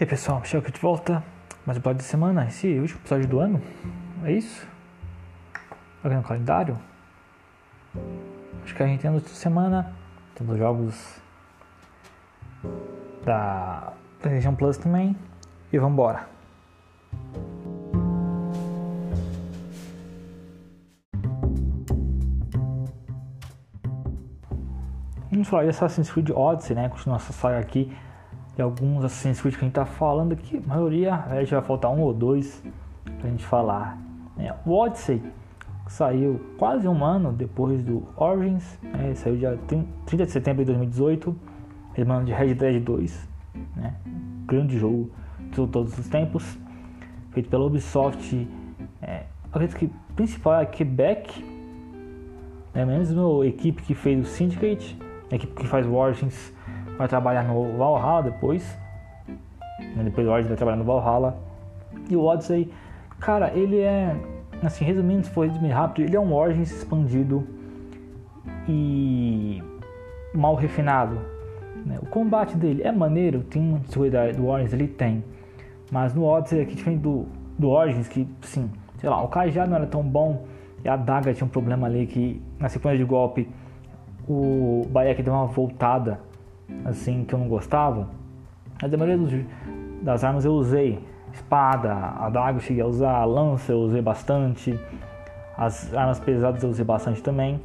E aí pessoal, Michel aqui de volta. Mais um episódio de semana, esse último episódio do ano. É isso? Aqui no calendário. Acho que a gente tem a semana. Temos jogos da PlayStation Plus também. E vambora. Vamos falar de Assassin's Creed Odyssey, né? Continua essa saga aqui de alguns Assassin's Creed que a gente tá falando aqui. A maioria, a gente vai faltar um ou dois pra gente falar. É, o Odyssey saiu quase um ano depois do Origins, né? saiu dia 30 de setembro de 2018, irmão de Red Dead 2, né? grande jogo de todos os tempos, feito pela Ubisoft. É, acredito que principal é Quebec, é a equipe que fez o Syndicate, a equipe que faz o Origins vai trabalhar no Valhalla depois. Né, depois o Origins vai trabalhar no Valhalla. E o Odyssey, cara, ele é. Assim, resumindo, se for resumir rápido, ele é um Origins expandido e mal refinado. Né? O combate dele é maneiro, tem uma dificuldade do Origins, ele tem. Mas no Odyssey aqui, diferente do, do Origins, que, sim, sei lá, o cajado não era tão bom e a daga tinha um problema ali que na sequência de golpe o Bayek deu uma voltada assim que eu não gostava. Mas a maioria dos, das armas eu usei. Espada, adaga eu cheguei a usar, lança eu usei bastante. As armas pesadas eu usei bastante também.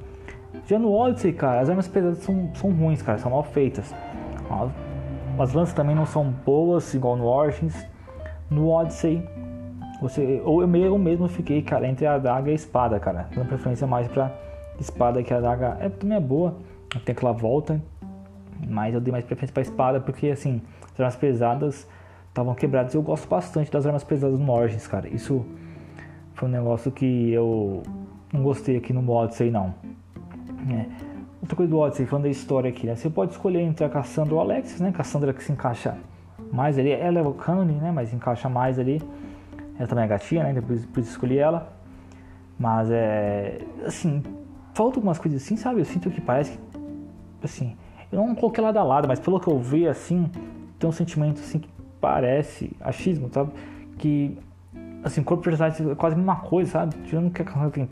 Já no Odyssey, cara, as armas pesadas são, são ruins, cara, são mal feitas. As lanças também não são boas, igual no Origins. No Odyssey, você, ou eu mesmo, eu mesmo fiquei, cara, entre a adaga e a espada, cara. Dando preferência mais pra espada que a adaga é, também é boa. Tem aquela volta. Mas eu dei mais preferência para espada porque, assim, as armas pesadas estavam quebradas. Eu gosto bastante das armas pesadas no Origins, cara. Isso foi um negócio que eu não gostei aqui no Odyssey, não. É. Outra coisa do Odyssey, falando da história aqui, né? Você pode escolher entre a Cassandra ou a Alexis, né? Cassandra que se encaixa mais ali. Ela é o canon, né? Mas encaixa mais ali. Ela também é gatinha, né? Depois, depois escolhi ela. Mas é. Assim, falta algumas coisas assim, sabe? Eu sinto que parece que. Assim, eu não coloquei lado a lado, mas pelo que eu vi, assim, tem um sentimento assim que parece achismo, sabe? Que, assim, corpo de personagem é quase a mesma coisa, sabe? Tirando que a canção tem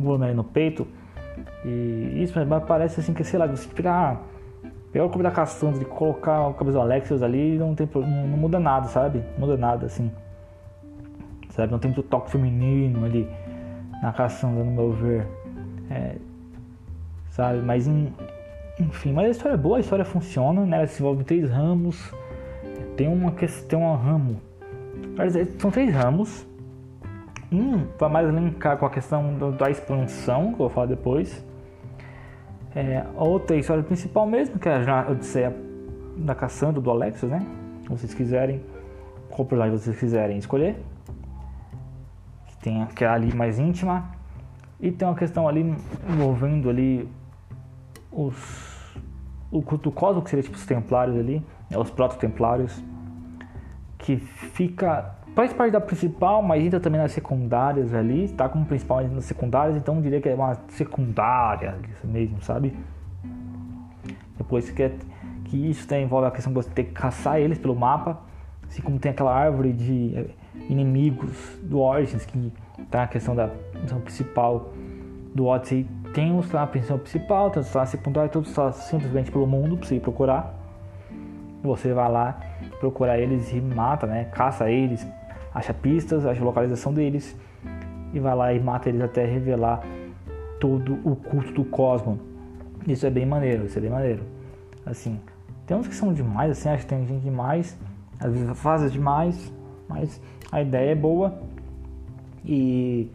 um volume ali no peito. E isso, mas parece assim que, sei lá, você pegar, pegar o corpo da Cassandra e colocar o cabelo do Alexios ali, não, tem, não, não muda nada, sabe? Não muda nada, assim. Sabe? Não tem muito toque feminino ali na Cassandra, no meu ver. É, sabe? Mas em, enfim, mas a história é boa, a história funciona, né? Ela se envolve em três ramos. Tem uma questão, um ramo. São três ramos. Um vai mais linkar com a questão da expansão, que eu vou falar depois. É, outra é história principal mesmo, que é a Odisseia da Cassandra, do Alexis, né? Se vocês quiserem, qual personagem vocês quiserem escolher. Que tem aquela ali mais íntima. E tem uma questão ali envolvendo ali os o culto cósmico, que seria tipo os templários ali, né, os proto-templários, que fica. faz parte da principal, mas entra também nas secundárias ali, está como principal nas secundárias, então diria que é uma secundária mesmo, sabe? Depois que, é, que isso tem, envolve a questão de você ter que caçar eles pelo mapa, assim como tem aquela árvore de eh, inimigos do Origins, que tá a questão da missão principal do Odyssey tem na pensão principal, tem uns na secundária, todos só simplesmente pelo mundo para você procurar. Você vai lá procurar eles e mata, né? Caça eles, acha pistas, acha localização deles e vai lá e mata eles até revelar todo o culto do cosmo. Isso é bem maneiro, isso é bem maneiro. Assim, tem uns que são demais, assim, acho que tem gente demais, às vezes faz demais, mas a ideia é boa. E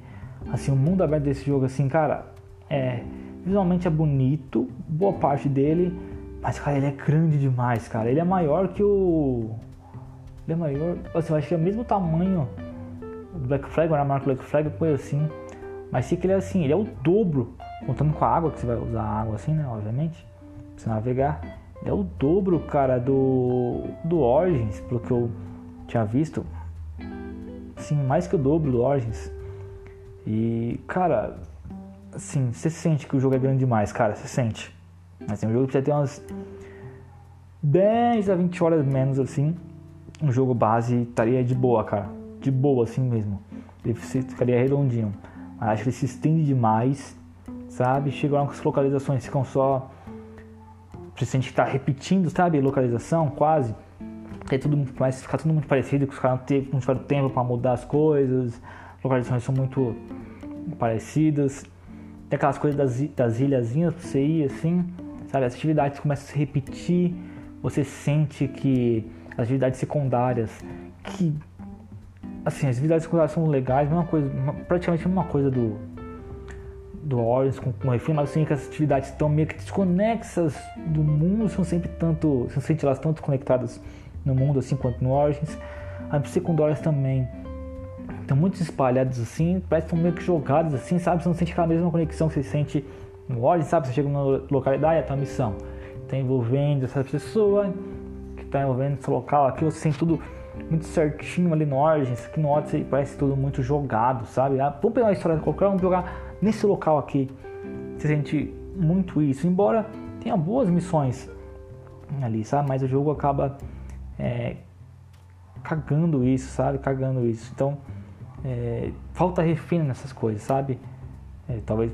assim, o mundo aberto desse jogo, assim, cara, é, visualmente é bonito, boa parte dele, mas cara, ele é grande demais, cara. Ele é maior que o. Ele é maior. Assim, eu acho que é o mesmo tamanho do Black Flag, ou na marca Black Flag, coisa assim. Mas se que ele é assim, ele é o dobro, contando com a água, que você vai usar a água assim, né? Obviamente, pra você navegar. Ele é o dobro, cara, do. do Origins, pelo que eu tinha visto. Sim, mais que o dobro do Origins. E, cara, assim, você sente que o jogo é grande demais, cara, você sente. Assim, o jogo precisa ter umas 10 a 20 horas menos, assim, um jogo base estaria de boa, cara. De boa, assim mesmo. Ele ficaria redondinho. Mas acho que ele se estende demais, sabe? Chega lá com as localizações, ficam só. Você sente que tá repetindo, sabe? Localização, quase. É tudo muito mais, fica tudo muito parecido, que os caras não tiveram tempo para mudar as coisas. As localizações são muito parecidas. Tem aquelas coisas das, das ilhazinhas pra você ir assim, sabe? As atividades começam a se repetir. Você sente que as atividades secundárias, que assim, as atividades secundárias são legais, mesma coisa, praticamente a mesma coisa do do Origins com, com o refém, mas assim que as atividades estão meio que desconexas do mundo, são sempre tanto, são sente elas tanto conectadas no mundo assim quanto no Origins. As secundárias também estão muito espalhadas assim, parece que estão meio que jogadas assim, sabe? Você não sente aquela mesma conexão que você sente no Origins, sabe? Você chega numa localidade, é a tua missão está envolvendo essa pessoa, que está envolvendo esse local aqui, você sente tudo muito certinho ali no Origins, aqui no Odyssey parece tudo muito jogado, sabe? Ah, vamos pegar uma história de qualquer, vamos jogar nesse local aqui. Você sente muito isso, embora tenha boas missões ali, sabe? Mas o jogo acaba é, cagando isso, sabe? Cagando isso. Então, é, falta refino nessas coisas, sabe? É, talvez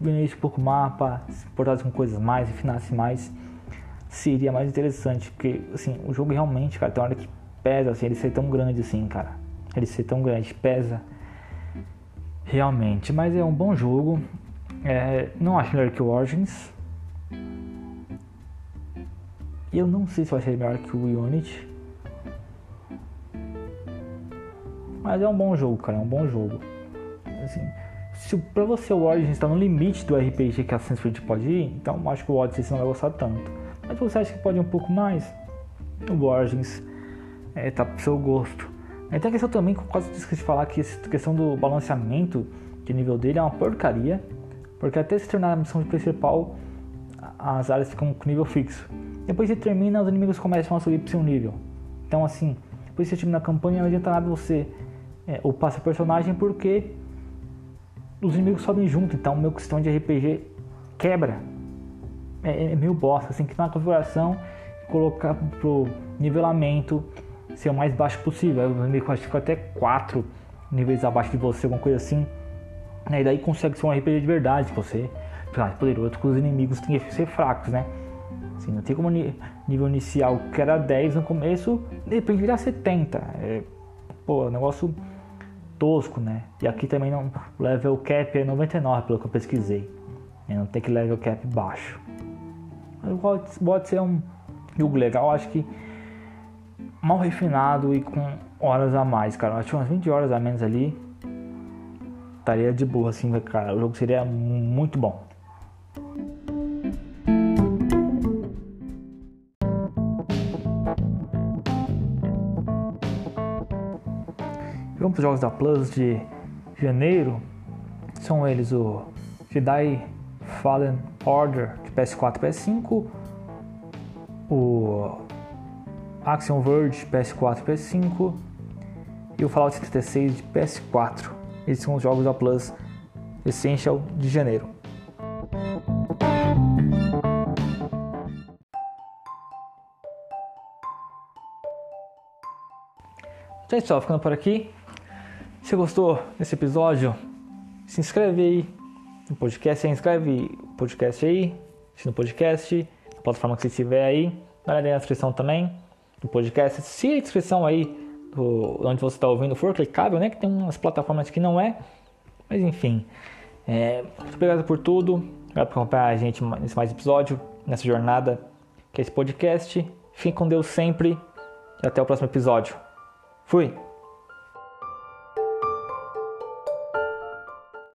diminuísse um pouco o mapa, se importasse com coisas mais, refinasse mais, seria mais interessante. Porque, assim, o jogo realmente, cara, tem hora que pesa, assim, ele ser tão grande assim, cara. Ele ser tão grande, pesa realmente. Mas é um bom jogo. É, não acho melhor que o Origins. Eu não sei se vai ser melhor que o Unity. Mas é um bom jogo, cara. É um bom jogo. Assim, se pra você o Origins está no limite do RPG que a Assassin's pode ir, então acho que o Odyssey você não vai gostar tanto. Mas você acha que pode ir um pouco mais, o Origins é, tá pro seu gosto. Aí tem a questão também, quase esqueci de falar, que a questão do balanceamento de nível dele é uma porcaria. Porque até se tornar a missão principal, as áreas ficam com nível fixo. Depois que termina, os inimigos começam a subir pro seu nível. Então assim, depois que você termina a campanha, não adianta nada você é, upar seu personagem porque os inimigos sobem junto, então meu sistema de RPG quebra. É, é meio bosta, assim, que na configuração colocar pro nivelamento ser o mais baixo possível. Os inimigos acho que até 4 níveis abaixo de você, alguma coisa assim. E daí consegue ser um RPG de verdade, você mais poderoso, porque os inimigos têm que ser fracos, né? Assim, não tem como nível inicial que era 10 no começo, de repente virar 70. É, pô, negócio tosco, né? E aqui também não, o level cap é 99, pelo que eu pesquisei. Não tem que level cap baixo. Mas pode ser um jogo legal, acho que mal refinado e com horas a mais, cara. Acho que umas 20 horas a menos ali estaria de boa, assim, cara. O jogo seria muito bom. Vamos para os jogos da Plus de janeiro. São eles o Jedi Fallen Order de PS4 e PS5, o Action Verge PS4 e PS5 e o Fallout 76 de PS4. Esses são os jogos da Plus Essential de janeiro. Então é isso, ficando por aqui. Se gostou desse episódio, se inscreve aí no podcast, se inscreve no podcast aí, no podcast, na plataforma que você estiver aí, dá na descrição também do podcast. Se a descrição aí do, onde você está ouvindo for clicável, né? Que tem umas plataformas que não é, mas enfim. É, muito obrigado por tudo, obrigado por acompanhar a gente nesse mais episódio, nessa jornada que é esse podcast. Fique com Deus sempre e até o próximo episódio. Fui!